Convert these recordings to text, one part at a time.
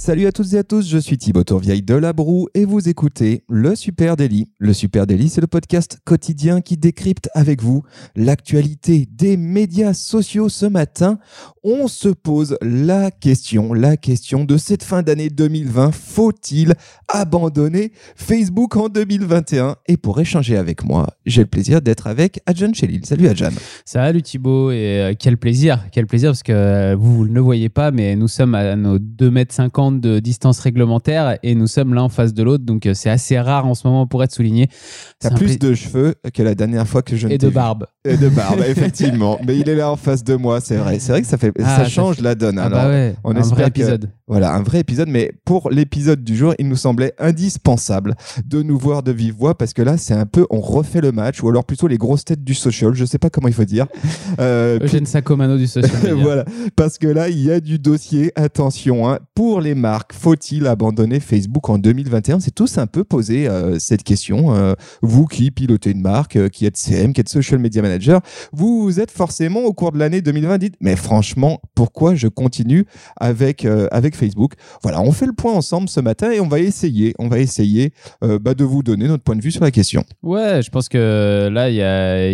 Salut à toutes et à tous, je suis Thibaut Tourvieille de La Broue et vous écoutez Le Super Daily. Le Super Daily, c'est le podcast quotidien qui décrypte avec vous l'actualité des médias sociaux ce matin. On se pose la question, la question de cette fin d'année 2020. Faut-il abandonner Facebook en 2021 Et pour échanger avec moi, j'ai le plaisir d'être avec Adjan Chelil. Salut Adjan. Salut Thibaut et euh, quel plaisir, quel plaisir parce que euh, vous, vous ne le voyez pas mais nous sommes à nos 2 mètres 50 de distance réglementaire et nous sommes l'un en face de l'autre. Donc, euh, c'est assez rare en ce moment pour être souligné. T'as plus de cheveux que la dernière fois que je ne Et de vu. barbe. Et de barbe, effectivement. Mais il est là en face de moi, c'est vrai. C'est vrai que ça fait, Ah, ça ça change fait- la donne. Ah Alors, bah ouais, on un espère vrai que- épisode. Voilà, un vrai épisode. Mais pour l'épisode du jour, il nous semblait indispensable de nous voir de vive voix parce que là, c'est un peu, on refait le match ou alors plutôt les grosses têtes du social. Je sais pas comment il faut dire. Euh, Eugène Sacomano du social voilà, parce que là, il y a du dossier. Attention, hein. pour les marques, faut-il abandonner Facebook en 2021 C'est tous un peu posé euh, cette question. Euh, vous qui pilotez une marque, euh, qui êtes CM, qui êtes social media manager, vous êtes forcément au cours de l'année 2020 dit mais franchement, pourquoi je continue avec avec Facebook? Voilà, on fait le point ensemble ce matin et on va essayer, on va essayer bah, de vous donner notre point de vue sur la question. Ouais, je pense que là, il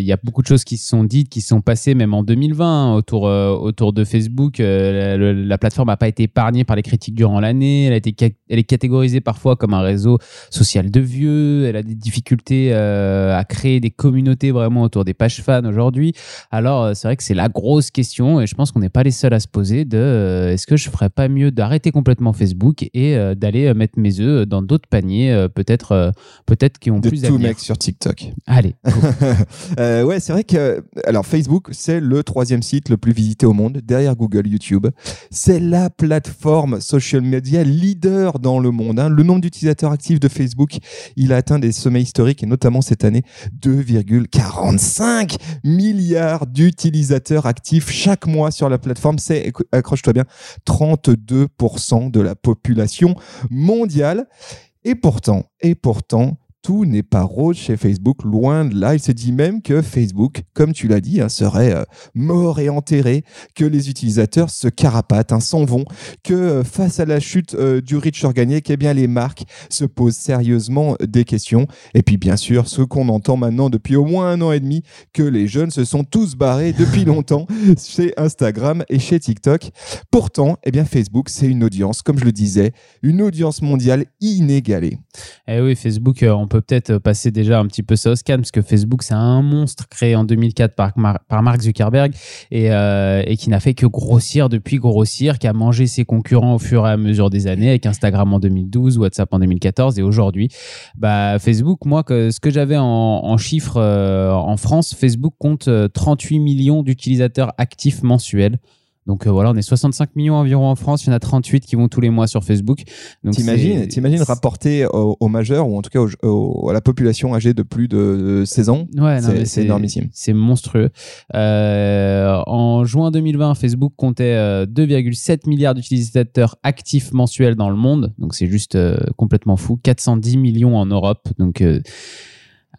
y a, beaucoup de choses qui se sont dites, qui se sont passées même en 2020 hein, autour, autour de Facebook. La, la plateforme n'a pas été épargnée par les critiques durant l'année. Elle, a été ca- elle est catégorisée parfois comme un réseau social de vieux. Elle a des difficultés euh, à créer des communautés vraiment autour des pages fans aujourd'hui. Alors, euh, c'est vrai que c'est la grosse question et je pense qu'on n'est pas les seuls à se poser de euh, est-ce que je ferais pas mieux d'arrêter complètement Facebook et euh, d'aller mettre mes œufs dans d'autres paniers, peut-être peut-être qui ont De plus tout mec sur TikTok. Allez, ouais, c'est vrai que alors Facebook, c'est le troisième site le plus visité au monde, derrière Google, YouTube. C'est la plateforme social media leader dans le monde. hein. Le nombre d'utilisateurs actifs de Facebook, il a atteint des sommets historiques et notamment cette année 2,45 milliards d'utilisateurs actifs chaque mois sur la plateforme. C'est, accroche-toi bien, 32% de la population mondiale. Et pourtant, et pourtant, tout n'est pas rose chez Facebook, loin de là. Il se dit même que Facebook, comme tu l'as dit, hein, serait euh, mort et enterré, que les utilisateurs se carapatent, hein, s'en vont, que euh, face à la chute euh, du riche organique, eh bien, les marques se posent sérieusement des questions. Et puis, bien sûr, ce qu'on entend maintenant depuis au moins un an et demi, que les jeunes se sont tous barrés depuis longtemps chez Instagram et chez TikTok. Pourtant, eh bien, Facebook, c'est une audience, comme je le disais, une audience mondiale inégalée. Eh oui, Facebook, on peut peut-être passer déjà un petit peu ça au scan, parce que Facebook, c'est un monstre créé en 2004 par, par Mark Zuckerberg et, euh, et qui n'a fait que grossir depuis grossir, qui a mangé ses concurrents au fur et à mesure des années, avec Instagram en 2012, WhatsApp en 2014 et aujourd'hui. Bah, Facebook, moi, ce que j'avais en, chiffres euh, en France, Facebook compte euh, 38 millions d'utilisateurs actifs mensuels. Donc euh, voilà, on est 65 millions environ en France, il y en a 38 qui vont tous les mois sur Facebook. T'imagines, rapporter aux, aux majeurs ou en tout cas aux- aux- à la population âgée de plus de 16 ans? Ouais, C'est- énormissime. C'est monstrueux. Euh, en juin 2020, Facebook comptait euh, 2,7 milliards d'utilisateurs actifs mensuels dans le monde. Donc c'est juste euh, complètement fou. 410 millions en Europe. Donc euh,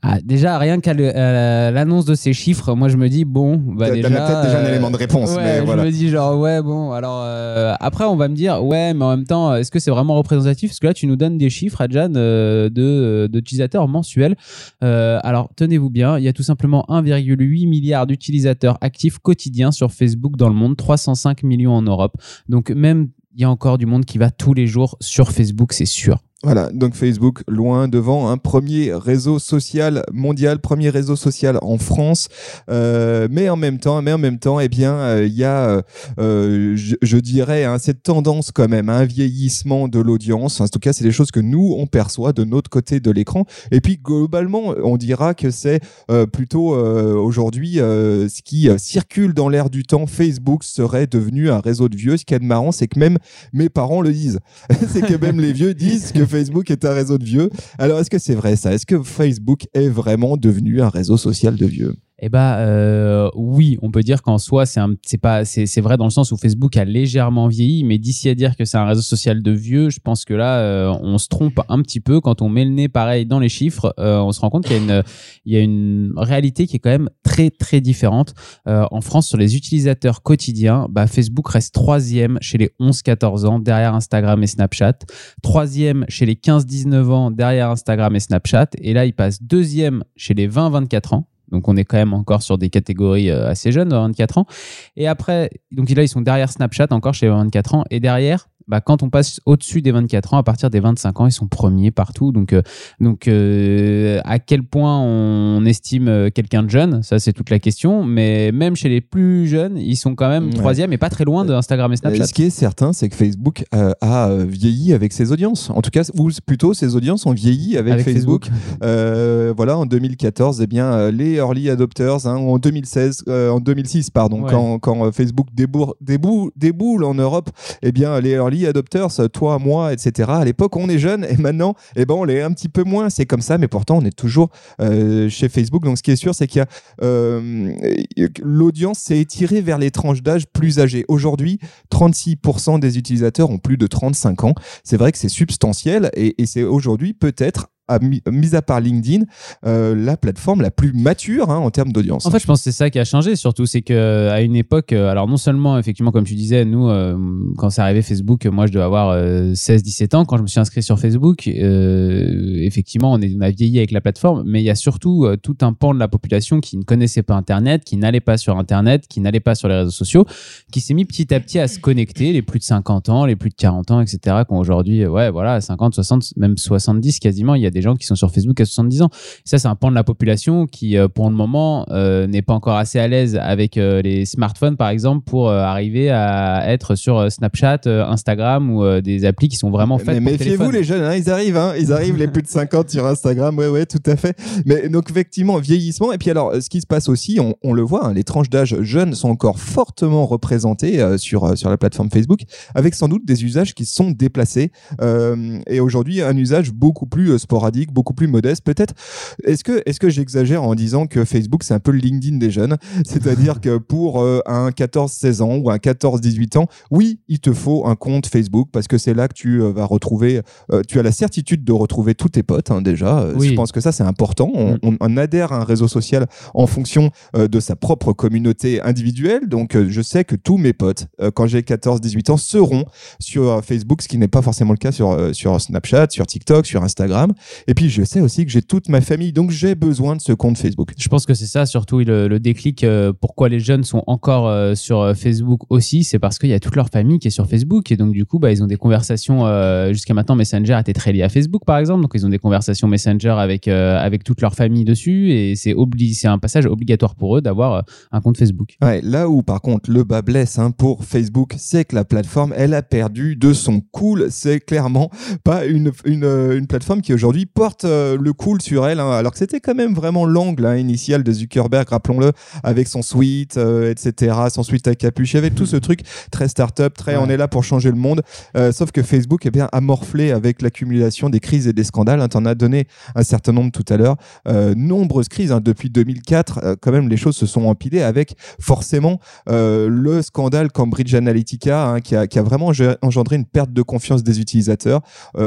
ah, déjà, rien qu'à à l'annonce de ces chiffres, moi je me dis, bon, bah Dans déjà. la tête, déjà un euh, élément de réponse, ouais, mais je voilà. me dis genre, ouais, bon, alors euh, après on va me dire, ouais, mais en même temps, est-ce que c'est vraiment représentatif? Parce que là, tu nous donnes des chiffres, Adjan, euh, de d'utilisateurs mensuels. Euh, alors, tenez-vous bien, il y a tout simplement 1,8 milliard d'utilisateurs actifs quotidiens sur Facebook dans le monde, 305 millions en Europe. Donc même, il y a encore du monde qui va tous les jours sur Facebook, c'est sûr. Voilà, donc Facebook loin devant, premier réseau social mondial, premier réseau social en France, Euh, mais en même temps, mais en même temps, eh bien, euh, il y a, euh, je, dirais, hein, cette tendance quand même, un vieillissement de l'audience. En tout cas, c'est des choses que nous on perçoit de notre côté de l'écran. Et puis globalement, on dira que c'est plutôt aujourd'hui ce qui circule dans l'air du temps. Facebook serait devenu un réseau de vieux. Ce qui est marrant, c'est que même mes parents le disent. c'est que même les vieux disent que Facebook est un réseau de vieux. Alors, est-ce que c'est vrai ça? Est-ce que Facebook est vraiment devenu un réseau social de vieux? Eh bah euh, oui, on peut dire qu'en soi c'est pas vrai dans le sens où Facebook a légèrement vieilli, mais d'ici à dire que c'est un réseau social de vieux, je pense que là euh, on se trompe un petit peu quand on met le nez pareil dans les chiffres, euh, on se rend compte qu'il y a une il y a une réalité qui est quand même très très différente. En France sur les utilisateurs quotidiens, bah, Facebook reste troisième chez les 11-14 ans derrière Instagram et Snapchat, troisième chez les 15-19 ans derrière Instagram et Snapchat, et là il passe deuxième chez les 20-24 ans. Donc on est quand même encore sur des catégories euh, assez jeunes, 24 ans. Et après, donc là ils sont derrière Snapchat encore chez les 24 ans. Et derrière, bah, quand on passe au-dessus des 24 ans, à partir des 25 ans, ils sont premiers partout. Donc, euh, donc euh, à quel point on estime euh, quelqu'un de jeune, ça c'est toute la question. Mais même chez les plus jeunes, ils sont quand même Ouais. troisième et pas très loin de Instagram et Snapchat. Ce qui est certain, c'est que Facebook euh, a vieilli avec ses audiences. En tout cas, ou plutôt ses audiences ont vieilli avec, Avec Facebook. Voilà, en 2014, eh bien, les early adopters, hein, en 2016, euh, en 2006, pardon, Ouais. quand, quand Facebook débour- déboule, déboule en Europe, eh bien, les early adopters, euh, toi, moi, etc. À l'époque, on est jeunes et maintenant, eh ben, on l'est un petit peu moins. C'est comme ça, mais pourtant, on est toujours euh, chez Facebook. Donc, ce qui est sûr, c'est qu'il y a euh, l'audience s'est étirée vers les tranches d'âge plus âgées. Aujourd'hui, 36% des utilisateurs ont plus de 35 ans. C'est vrai que c'est substantiel et c'est aujourd'hui peut-être, à mi- mis à part LinkedIn, euh, la plateforme la plus mature hein, en termes d'audience. En fait, je pense que c'est ça qui a changé, surtout, c'est que à une époque, euh, alors non seulement, effectivement, comme tu disais, nous, euh, quand c'est arrivé Facebook, moi, je devais avoir euh, 16-17 ans quand je me suis inscrit sur Facebook. effectivement, on, est, on a vieilli avec la plateforme, mais il y a surtout tout un pan de la population qui ne connaissait pas Internet, qui n'allait pas sur Internet, qui n'allait pas sur les réseaux sociaux, qui s'est mis petit à petit à se connecter, les plus de 50 ans, les plus de 40 ans, etc., qui ont aujourd'hui, ouais, voilà, 50, 60, même 70 quasiment, il y a des gens qui sont sur Facebook à 70 ans. Ça, c'est un pan de la population qui, euh, pour le moment, euh, n'est pas encore assez à l'aise avec euh, les smartphones, par exemple, pour euh, arriver à être sur Snapchat, Instagram ou des applis qui sont vraiment faites Mais méfiez-vous les jeunes, hein, ils arrivent, hein, ils arrivent les plus de 50 sur Instagram, ouais ouais tout à fait. Mais donc effectivement vieillissement. Et puis alors ce qui se passe aussi, on, on le voit, hein, les tranches d'âge jeunes sont encore fortement représentées sur sur la plateforme Facebook, avec sans doute des usages qui sont déplacés. Et aujourd'hui un usage beaucoup plus euh, sporadique, beaucoup plus modeste. Peut-être est-ce que est-ce que j'exagère en disant que Facebook c'est un peu le LinkedIn des jeunes, c'est-à-dire que pour euh, un 14-16 ans ou un 14-18 ans, oui il te faut un compte Facebook parce que c'est là que tu euh, vas retrouver euh, tu as la certitude de retrouver tous tes potes hein, déjà. Oui. Je pense que ça c'est important. On, Mm. on- on adhère à un réseau social en fonction de sa propre communauté individuelle. Donc je sais que tous mes potes, quand j'ai 14-18 ans, seront sur Facebook, ce qui n'est pas forcément le cas sur, sur Snapchat, sur TikTok, sur Instagram. Et puis je sais aussi que j'ai toute ma famille, donc j'ai besoin de ce compte Facebook. Je pense que c'est ça surtout le, le déclic. euh, pourquoi les jeunes sont encore euh, sur euh, Facebook aussi, c'est parce qu'il y a toute leur famille qui est sur Facebook et donc du coup, bah, ils ont des conversations. euh, Jusqu'à maintenant, Messenger était très lié à Facebook, par exemple, donc ils ont des conversations Messenger avec avec toute leur famille dessus et c'est un passage obligatoire pour eux d'avoir un compte Facebook. Ouais, là où par contre le bas blesse hein, pour Facebook, c'est que la plateforme, elle a perdu de son cool. C'est clairement pas une, une, une plateforme qui aujourd'hui porte euh, le cool sur elle, hein, alors que c'était quand même vraiment l'angle hein, initial de Zuckerberg, rappelons-le, avec son suite, euh, etc., son suite à capuche, il y avait tout ce truc très start-up, très Ouais. on est là pour changer le monde. Euh, sauf que Facebook eh bien, a morflé avec l'accumulation des crises et des scandales. Hein, T'en as donné un certain nombre tout à l'heure. Nombreuses crises. hein, depuis 2004, euh, quand même, les choses se sont empilées avec forcément le scandale Cambridge Analytica qui, a, qui a vraiment engendré une perte de confiance des utilisateurs.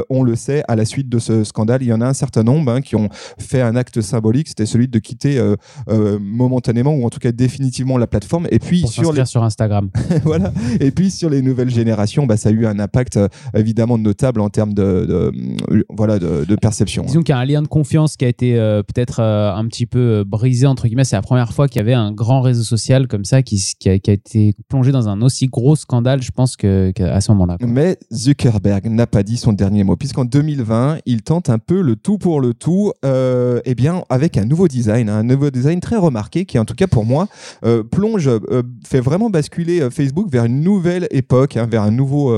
On le sait, à la suite de ce scandale, il y en a un certain nombre hein, qui ont fait un acte symbolique. C'était celui de quitter euh, euh, momentanément ou en tout cas définitivement la plateforme. Et puis Pour sur les sur Instagram. voilà. Et puis sur les nouvelles générations, bah, ça a eu un impact euh, évidemment notable en termes de, de, voilà de, de perception. hein. Disons qu'il y a un lien de confiance qui a été peut-être un petit peu brisé, entre guillemets. C'est la première fois qu'il y avait un grand réseau social comme ça qui, a, qui a été plongé dans un aussi gros scandale, je pense, qu'à ce moment-là. Mais Zuckerberg n'a pas dit son dernier mot, puisqu'en 2020, il tente un le tout pour le tout, euh, eh bien, avec un nouveau design, hein, un nouveau design très remarqué, qui en tout cas pour moi, euh, plonge, euh, fait vraiment basculer euh, Facebook vers une nouvelle époque, hein, vers un nouveau,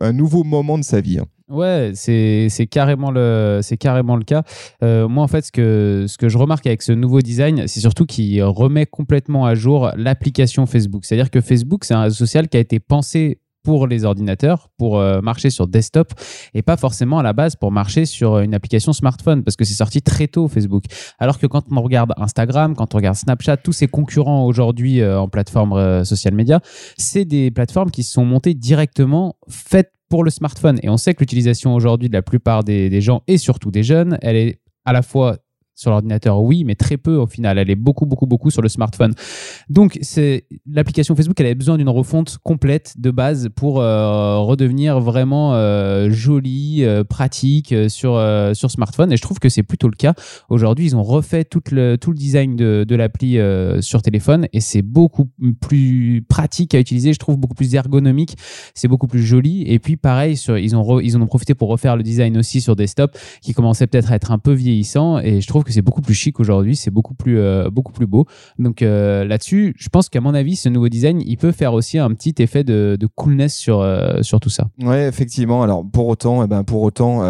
un nouveau moment de sa vie. hein. Ouais, c'est carrément le c'est carrément le cas. Moi en fait ce que ce que je remarque avec ce nouveau design, c'est surtout qu'il remet complètement à jour l'application Facebook. C'est-à-dire que Facebook c'est un social qui a été pensé pour les ordinateurs, pour euh, marcher sur desktop et pas forcément à la base pour marcher sur une application smartphone parce que c'est sorti très tôt Facebook. Alors que quand on regarde Instagram, quand on regarde Snapchat, tous ces concurrents aujourd'hui euh, en plateforme euh, social media, c'est des plateformes qui sont montées directement faites pour le smartphone. Et on sait que l'utilisation aujourd'hui de la plupart des, des gens et surtout des jeunes, elle est à la fois sur l'ordinateur, oui, mais très peu au final. Elle est beaucoup, beaucoup, beaucoup sur le smartphone. Donc, c'est l'application Facebook, elle avait besoin d'une refonte complète de base pour euh, redevenir vraiment euh, jolie, euh, pratique sur, sur smartphone. Et je trouve que c'est plutôt le cas. Aujourd'hui, ils ont refait tout le, tout le design de, de l'appli sur téléphone et c'est beaucoup plus pratique à utiliser. Je trouve beaucoup plus ergonomique. C'est beaucoup plus joli. Et puis, pareil, ils, ont ils en ont profité pour refaire le design aussi sur desktop qui commençait peut-être à être un peu vieillissant. Et je trouve que c'est beaucoup plus chic aujourd'hui, c'est beaucoup plus euh, beaucoup plus beau. Donc euh, là-dessus, je pense qu'à mon avis, ce nouveau design, il peut faire aussi un petit effet de, coolness sur euh, sur tout ça. Ouais, effectivement. Alors pour autant, eh ben pour autant,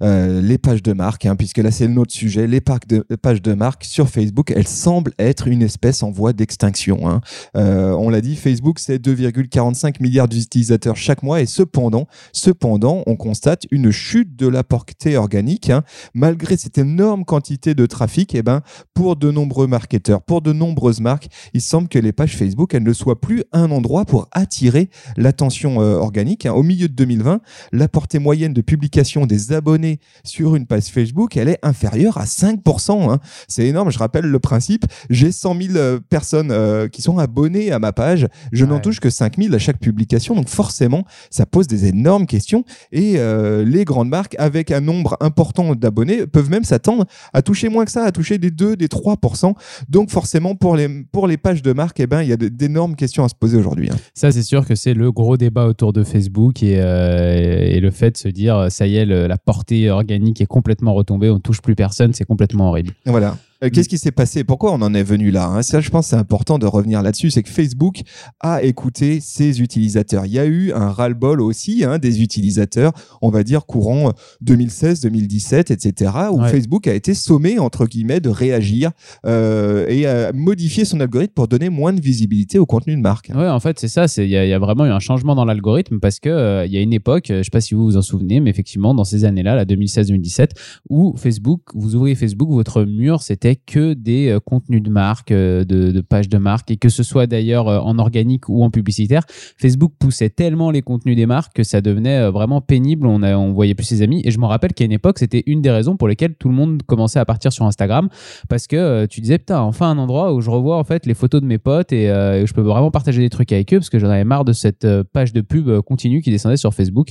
les pages de marque, hein, puisque là c'est notre sujet, les pages de, pages de marque sur Facebook, elles semblent être une espèce en voie d'extinction. hein. On l'a dit, Facebook c'est 2,45 milliards d'utilisateurs chaque mois, et cependant, cependant, on constate une chute de la portée organique, hein. malgré cette énorme quantité de trafic. Eh ben pour de nombreux marketeurs, pour de nombreuses marques, il semble que les pages Facebook elles ne soient plus un endroit pour attirer l'attention euh, organique. hein. Au milieu de 2020, la portée moyenne de publication des abonnés sur une page Facebook, elle est inférieure à 5%. hein. C'est énorme. Je rappelle le principe. J'ai 100 000 euh, personnes euh, qui sont abonnées à ma page. Je n'en touche que 5 000 à chaque publication. Donc forcément, ça pose des énormes questions. Et euh, les grandes marques, avec un nombre important d'abonnés, peuvent même s'attendre à toucher moins que ça, à toucher des 2, des 3%. Donc forcément, pour les, pour les pages de marque, eh ben, il y a d'énormes questions à se poser aujourd'hui. hein. Ça, c'est sûr que c'est le gros débat autour de Facebook et, euh, et le fait de se dire, ça y est, le- la portée organique est complètement retombée, on touche plus personne, c'est complètement horrible. Voilà. Euh, Qu'est-ce qui s'est passé? Pourquoi on en est venu là hein? Ça, je pense, que c'est important de revenir là-dessus. C'est que Facebook a écouté ses utilisateurs. Il y a eu un ras-le-bol aussi hein, des utilisateurs, on va dire courant 2016, 2017, etc., où Ouais. Facebook a été sommé entre guillemets de réagir euh, et a modifié son algorithme pour donner moins de visibilité au contenu de marque. Ouais, en fait, c'est ça. Il y, a- il y a vraiment eu un changement dans l'algorithme parce que euh, il y a une époque, je sais pas si vous vous en souvenez, mais effectivement, dans ces années-là, la 2016-2017, où Facebook, vous ouvrez Facebook, votre mur, c'était que des euh, contenus de marque, euh, de, pages de marque, et que ce soit d'ailleurs euh, en organique ou en publicitaire, Facebook poussait tellement les contenus des marques que ça devenait vraiment pénible. On, a, on voyait plus ses amis. Et je me rappelle qu'à une époque, c'était une des raisons pour lesquelles tout le monde commençait à partir sur Instagram parce que tu disais putain enfin un endroit où je revois en fait les photos de mes potes et euh, je peux vraiment partager des trucs avec eux parce que j'en avais marre de cette page de pub continue qui descendait sur Facebook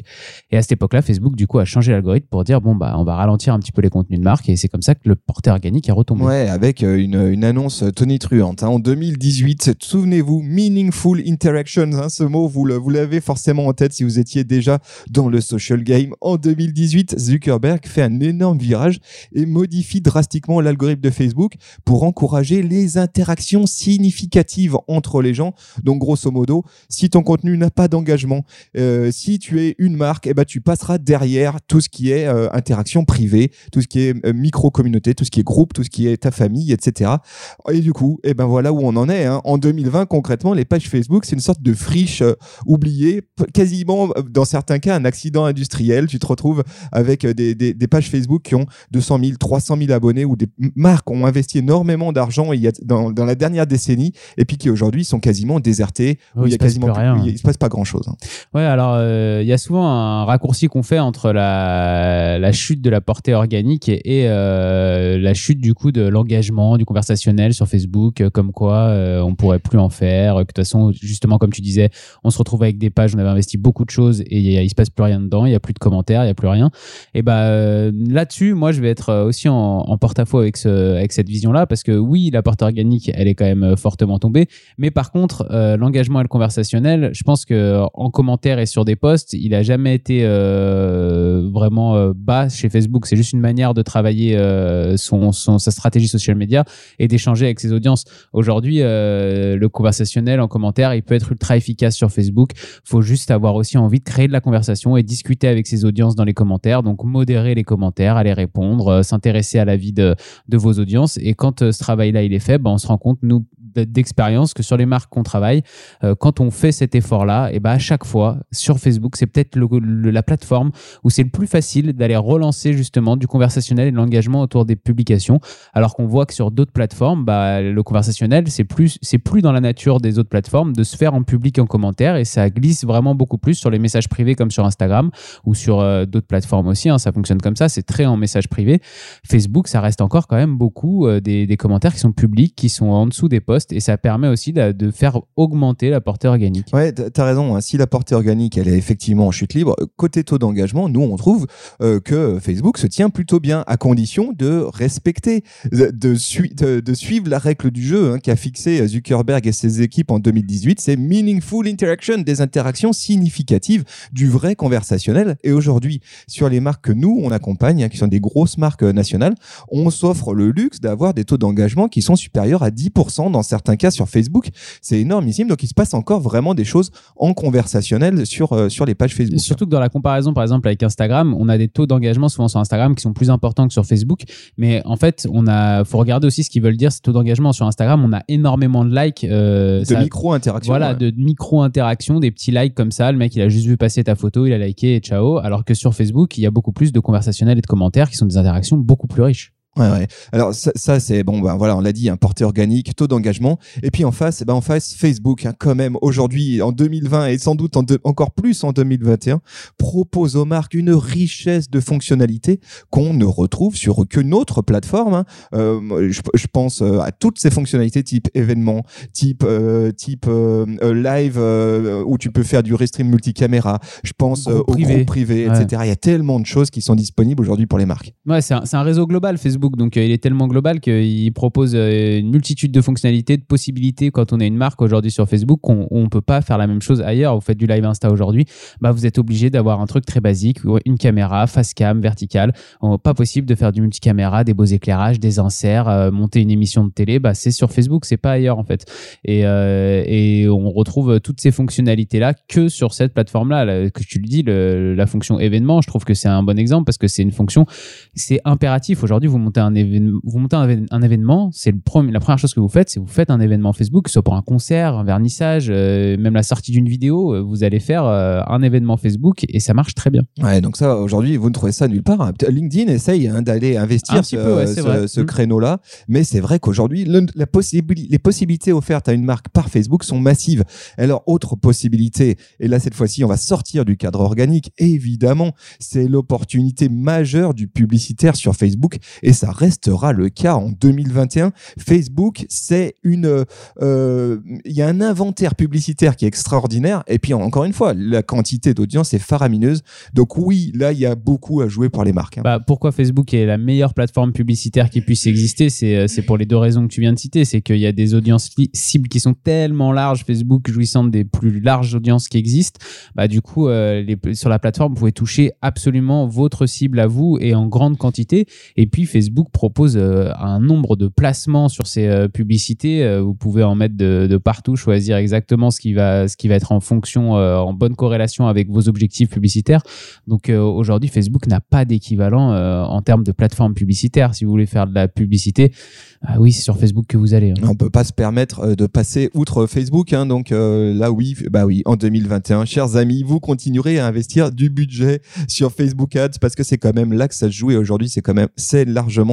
et à cette époque-là Facebook du coup a changé l'algorithme pour dire bon bah on va ralentir un petit peu les contenus de marque et c'est comme ça que le porté organique est retombé Ouais, avec euh, une, annonce tonitruante. hein. En 2018, souvenez-vous, Meaningful Interactions, hein, ce mot, vous l'avez forcément en tête si vous étiez déjà dans le social game. En 2018, Zuckerberg fait un énorme virage et modifie drastiquement l'algorithme de Facebook pour encourager les interactions significatives entre les gens. Donc, grosso modo, si ton contenu n'a pas d'engagement, euh, si tu es une marque, eh ben, tu passeras derrière tout ce qui est euh, interaction privée, tout ce qui est euh, micro-communauté, tout ce qui est groupe, tout ce qui est ta famille, etc. Et du coup, eh ben voilà où on en est. hein. En 2020, concrètement, les pages Facebook, c'est une sorte de friche euh, oubliée, quasiment euh, dans certains cas un accident industriel. Tu te retrouves avec euh, des, des- des pages Facebook qui ont 200 000, 300 000 abonnés où des marques ont investi énormément d'argent il dans, dans la dernière décennie et puis qui aujourd'hui sont quasiment désertées où Oui, il y il a quasiment plus rien. il, il se passe pas grand chose. Ouais, alors euh, il y a souvent un raccourci qu'on fait entre la, la chute de la portée organique et, et, euh, la chute du coup de l'engagement, du conversationnel sur Facebook, euh, comme quoi euh, on pourrait plus en faire, que de toute façon, justement comme tu disais, on se retrouve avec des pages, on avait investi beaucoup de choses et il, il se passe plus rien dedans, il y a plus de commentaires, il y a plus rien. Et bah euh, là-dessus, moi je vais être aussi en, porte-à-faux avec ce, avec cette vision-là parce que oui, la portée organique, elle est quand même fortement tombée, mais par contre, l'engagement et le conversationnel, je pense que en commentaire et sur des posts, il a jamais été vraiment bas chez Facebook. C'est juste une manière de travailler son, son- sa stratégie social media et d'échanger avec ses audiences. Aujourd'hui, euh, le conversationnel en commentaire, il peut être ultra efficace sur Facebook. Faut juste avoir aussi envie de créer de la conversation et discuter avec ses audiences dans les commentaires. Donc modérer les commentaires, aller répondre, euh, s'intéresser à la vie de, vos audiences. Et quand euh, ce travail-là il est fait, ben, on se rend compte nous d'expérience que sur les marques qu'on travaille, euh, quand on fait cet effort-là, et ben à chaque fois sur Facebook, c'est peut-être la plateforme où c'est le plus facile d'aller relancer justement du conversationnel et de l'engagement autour des publications, alors qu'on voit que sur d'autres plateformes, bah, le conversationnel c'est plus c'est plus dans la nature des autres plateformes de se faire en public en commentaire et ça glisse vraiment beaucoup plus sur les messages privés comme sur Instagram ou sur euh, d'autres plateformes aussi. Hein, ça fonctionne comme ça, c'est très en message privé. Facebook, ça reste encore quand même beaucoup euh, des, des commentaires qui sont publics, qui sont en dessous des posts et ça permet aussi de, faire augmenter la portée organique. Ouais, tu as raison. Hein. Si la portée organique, elle est effectivement en chute libre, côté taux d'engagement, nous, on trouve euh, que Facebook se tient plutôt bien à condition de respecter, de, suivre la règle du jeu hein, qu'a fixé Zuckerberg et ses équipes en 2018. C'est meaningful interaction, des interactions significatives, du vrai conversationnel. Et aujourd'hui, sur les marques que nous, on accompagne, hein, qui sont des grosses marques nationales, on s'offre le luxe d'avoir des taux d'engagement qui sont supérieurs à 10% dans certains cas sur Facebook. C'est énormissime. Donc, il se passe encore vraiment des choses en conversationnel sur, euh, sur les pages Facebook. Surtout que dans la comparaison, par exemple, avec Instagram, on a des taux d'engagement souvent sur Instagram qui sont plus importants que sur Facebook. Mais en fait, on a, faut regarder aussi ce qu'ils veulent dire, ces taux d'engagement. Sur Instagram, on a énormément de likes. Euh, de micro-interactions. Voilà, de micro-interactions, des petits likes comme ça. Le mec, il a juste vu passer ta photo, il a liké et ciao. Alors que sur Facebook, il y a beaucoup plus de conversationnels et de commentaires qui sont des interactions beaucoup plus riches. Ouais, ouais. Alors ça, c'est bon, ben voilà, on l'a dit, un portée organique, taux d'engagement. Et puis en face, ben en face, Facebook, hein, quand même, aujourd'hui, en 2020 et sans doute en encore plus en 2021, propose aux marques une richesse de fonctionnalités qu'on ne retrouve sur aucune autre plateforme. Hein. Euh, je, pense euh, à toutes ces fonctionnalités type événement, type euh, type live où tu peux faire du restream multicaméra. Je pense au privé, privé etc. Il y a tellement de choses qui sont disponibles aujourd'hui pour les marques. Ouais, c'est un, un réseau global Facebook donc euh, il est tellement global qu'il propose euh, une multitude de fonctionnalités, de possibilités quand on est une marque aujourd'hui sur Facebook qu'on ne peut pas faire la même chose ailleurs. Vous faites du live Insta aujourd'hui, bah, vous êtes obligé d'avoir un truc très basique, une caméra, face cam, verticale. Pas possible de faire du multicaméra, des beaux éclairages, des inserts, euh, monter une émission de télé, bah, c'est sur Facebook, c'est pas ailleurs en fait. Et, et on retrouve toutes ces fonctionnalités-là que sur cette plateforme-là. Que tu le dis, la fonction événement, je trouve que c'est un bon exemple parce que c'est une fonction, c'est impératif. Aujourd'hui, vous montez un événement, vous montez un, événement, c'est le la première chose que vous faites, c'est vous faites un événement Facebook, soit pour un concert, un vernissage, euh, même la sortie d'une vidéo, euh, vous allez faire euh, un événement Facebook et ça marche très bien. Ouais, donc ça, aujourd'hui, vous ne trouvez ça nulle part. LinkedIn essaye hein, d'aller investir ce, ce, mm. créneau-là, mais c'est vrai qu'aujourd'hui, les possibilités offertes à une marque par Facebook sont massives. Alors, autre possibilité, et là, cette fois-ci, on va sortir du cadre organique, évidemment, c'est l'opportunité majeure du publicitaire sur Facebook et ça restera le cas en 2021. Facebook, c'est une, euh, il y a un inventaire publicitaire qui est extraordinaire. Et puis encore une fois, la quantité d'audience est faramineuse. Donc oui, là, il y a beaucoup à jouer pour les marques. Hein. Bah, pourquoi Facebook est la meilleure plateforme publicitaire qui puisse exister euh, C'est pour les deux raisons que tu viens de citer. C'est qu'il y a des audiences cibles qui sont tellement larges, Facebook jouissant des plus larges audiences qui existent. Bah, du coup, euh, sur la plateforme, vous pouvez toucher absolument votre cible à vous et en grande quantité. Et puis, Facebook Facebook propose euh, un nombre de placements sur ces euh, publicités. Euh, vous pouvez en mettre de, partout, choisir exactement ce qui va, ce qui va être en fonction, en bonne corrélation avec vos objectifs publicitaires. Donc aujourd'hui, Facebook n'a pas d'équivalent en termes de plateforme publicitaire. Si vous voulez faire de la publicité, ah oui, c'est sur Facebook que vous allez. Hein. On peut pas se permettre de passer outre Facebook. Hein. donc là, oui, bah oui, en 2021, chers amis, vous continuerez à investir du budget sur Facebook Ads parce que c'est quand même là que ça se joue et aujourd'hui, c'est quand même c'est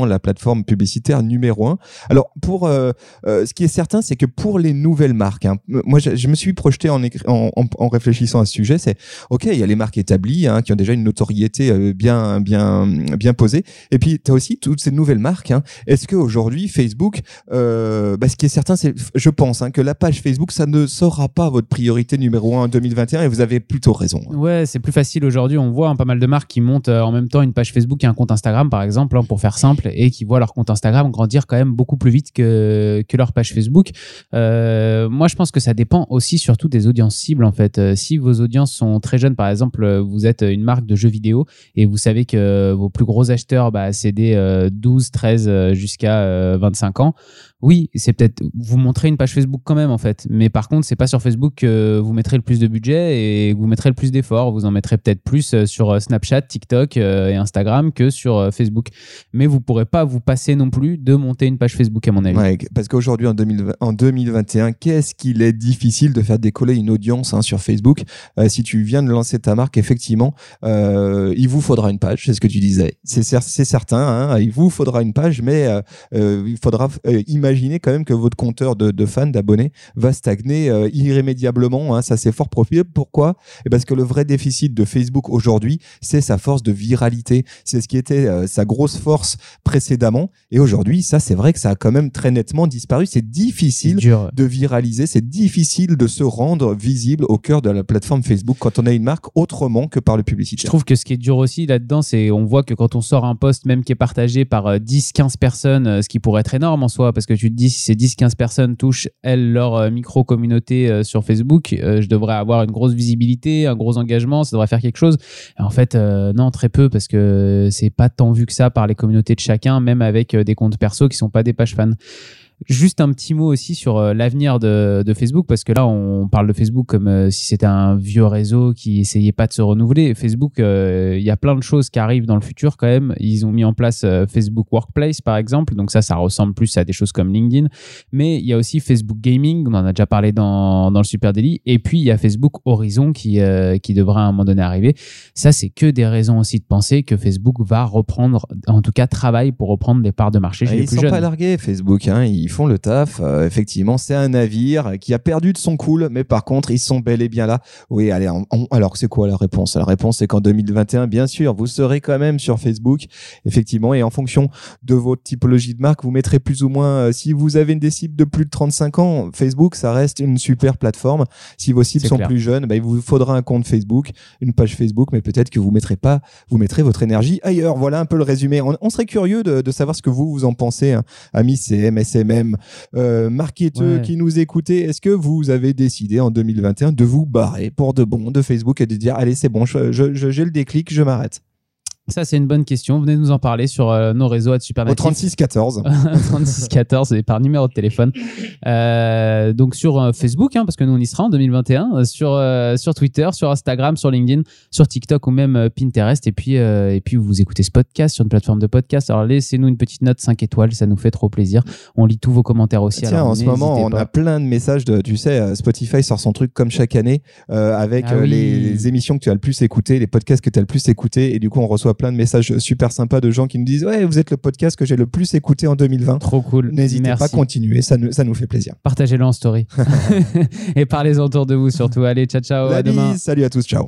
la plateforme publicitaire numéro un. Alors, pour euh, euh, ce qui est certain, c'est que pour les nouvelles marques, hein, moi, je, me suis projeté en, en, réfléchissant à ce sujet. C'est ok, il y a les marques établies hein, qui ont déjà une notoriété euh, bien, bien, bien posée. Et puis, tu as aussi toutes ces nouvelles marques. Hein. Est-ce qu'aujourd'hui, Facebook, bah, ce qui est certain, c'est, je pense, que la page Facebook, ça ne sera pas votre priorité numéro un en 2021 et vous avez plutôt raison. Ouais, c'est plus facile aujourd'hui. On voit pas mal de marques qui montent en même temps une page Facebook et un compte Instagram, par exemple, pour faire et qui voient leur compte Instagram grandir quand même beaucoup plus vite que, que leur page Facebook. Euh, moi, je pense que ça dépend aussi surtout des audiences cibles en fait. Euh, si vos audiences sont très jeunes, par exemple, vous êtes une marque de jeux vidéo et vous savez que vos plus gros acheteurs, bah, c'est des 12, 13 jusqu'à 25 ans oui, c'est peut-être vous montrer une page Facebook quand même en fait, mais par contre c'est pas sur Facebook que vous mettrez le plus de budget et vous mettrez le plus d'efforts. Vous en mettrez peut-être plus euh, sur euh, Snapchat, TikTok euh, et Instagram que sur Facebook. Mais vous pourrez pas vous passer non plus de monter une page Facebook, à mon avis. Ouais, parce qu'aujourd'hui, en, 2020 en 2021, qu'est-ce qu'il est difficile de faire décoller une audience hein, sur Facebook? Euh, Si tu viens de lancer ta marque, effectivement, euh, il vous faudra une page, c'est ce que tu disais. C'est cer- certain, hein, il vous faudra une page, mais euh, il faudra imaginer quand même que votre compteur de, fans, d'abonnés, va stagner irrémédiablement. Hein, ça, c'est fort profitable. Pourquoi? Et Parce que le vrai déficit de Facebook aujourd'hui, c'est sa force de viralité. C'est ce qui était sa grosse force précédemment. Et aujourd'hui, ça, c'est vrai que ça a quand même très nettement disparu. C'est difficile dur. de viraliser, c'est difficile de se rendre visible au cœur de la plateforme Facebook quand on a une marque autrement que par le Je publicitaire. trouve que ce qui est dur aussi là-dedans, c'est on voit que quand on sort un post, même qui est partagé par euh, 10-15 personnes, euh, ce qui pourrait être énorme en soi, parce que tu te dis si ces 10-15 personnes touchent, elles, leur euh, micro-communauté sur Facebook, je devrais avoir une grosse visibilité, un gros engagement, ça devrait faire quelque chose. Et en fait, non, très peu, parce que c'est pas tant vu que ça par les communautés de chacun, même avec euh, des comptes perso qui sont pas des pages fans. Juste un petit mot aussi sur euh, l'avenir de, de Facebook, parce que là, on parle de Facebook comme euh, si c'était un vieux réseau qui essayait pas de se renouveler. Facebook, euh, il y a plein de choses qui arrivent dans le futur quand même. Ils ont mis en place Facebook Workplace, par exemple. Donc ça, ça ressemble plus à des choses comme LinkedIn. Mais il y a aussi Facebook Gaming, on en a déjà parlé dans, dans le Super Daily. Et puis, il y a Facebook Horizon qui, euh, qui devra à un moment donné arriver. Ça, c'est que des raisons aussi de penser que Facebook va reprendre, en tout cas, travaille pour reprendre des parts de marché chez Et les ils plus sont jeunes. pas largués, Facebook. Hein. Ils font le taf. Euh, effectivement, c'est un navire qui a perdu de son cool, mais par contre, ils sont bel et bien là. Oui, allez. on- on- alors, c'est quoi la réponse? La réponse, c'est qu'en 2021, bien sûr, vous serez quand même sur Facebook, effectivement, et en fonction de votre typologie de marque, vous mettrez plus ou moins. euh, si vous avez des cibles de plus de 35 ans, Facebook, ça reste une super plateforme. Si vos cibles C'est sont clair. plus jeunes, bah, il vous faudra un compte Facebook, une page Facebook, mais peut-être que vous mettrez pas, vous mettrez votre énergie ailleurs. Voilà un peu le résumé. On, on serait curieux de, de savoir ce que vous vous en pensez, hein, amis CM, SMM, euh, marketeux Ouais. qui nous écoutez. Est-ce que vous avez décidé en 2021 de vous barrer pour de bon de Facebook et de dire allez c'est bon, je- je- je- j'ai le déclic, je m'arrête? Ça, c'est une bonne question. Venez nous en parler sur euh, nos réseaux à Au Supernatif. 36 14. 36 14 et par numéro de téléphone. Euh, donc sur euh, Facebook, hein, parce que nous on y sera en 2021, euh, sur sur Twitter, sur Instagram, sur LinkedIn, sur TikTok ou même Pinterest. Et puis et puis vous écoutez ce podcast sur une plateforme de podcast. Alors laissez-nous une petite note 5 étoiles, ça nous fait trop plaisir. On lit tous vos commentaires aussi. Tiens, alors en ce moment, on pas. a plein de messages de, tu sais, Spotify sort son truc comme chaque année avec Ah oui. les, les émissions que tu as le plus écoutées, les podcasts que tu as le plus écoutés, et du coup, on reçoit plein de messages super sympas de gens qui nous disent, ouais, vous êtes le podcast que j'ai le plus écouté en 2020. Trop cool. N'hésitez pas à continuer, ça nous, ça nous fait plaisir. Partagez-le en story. et parlez-en autour de vous surtout. Allez, ciao ciao. La à demain. salut à tous, ciao.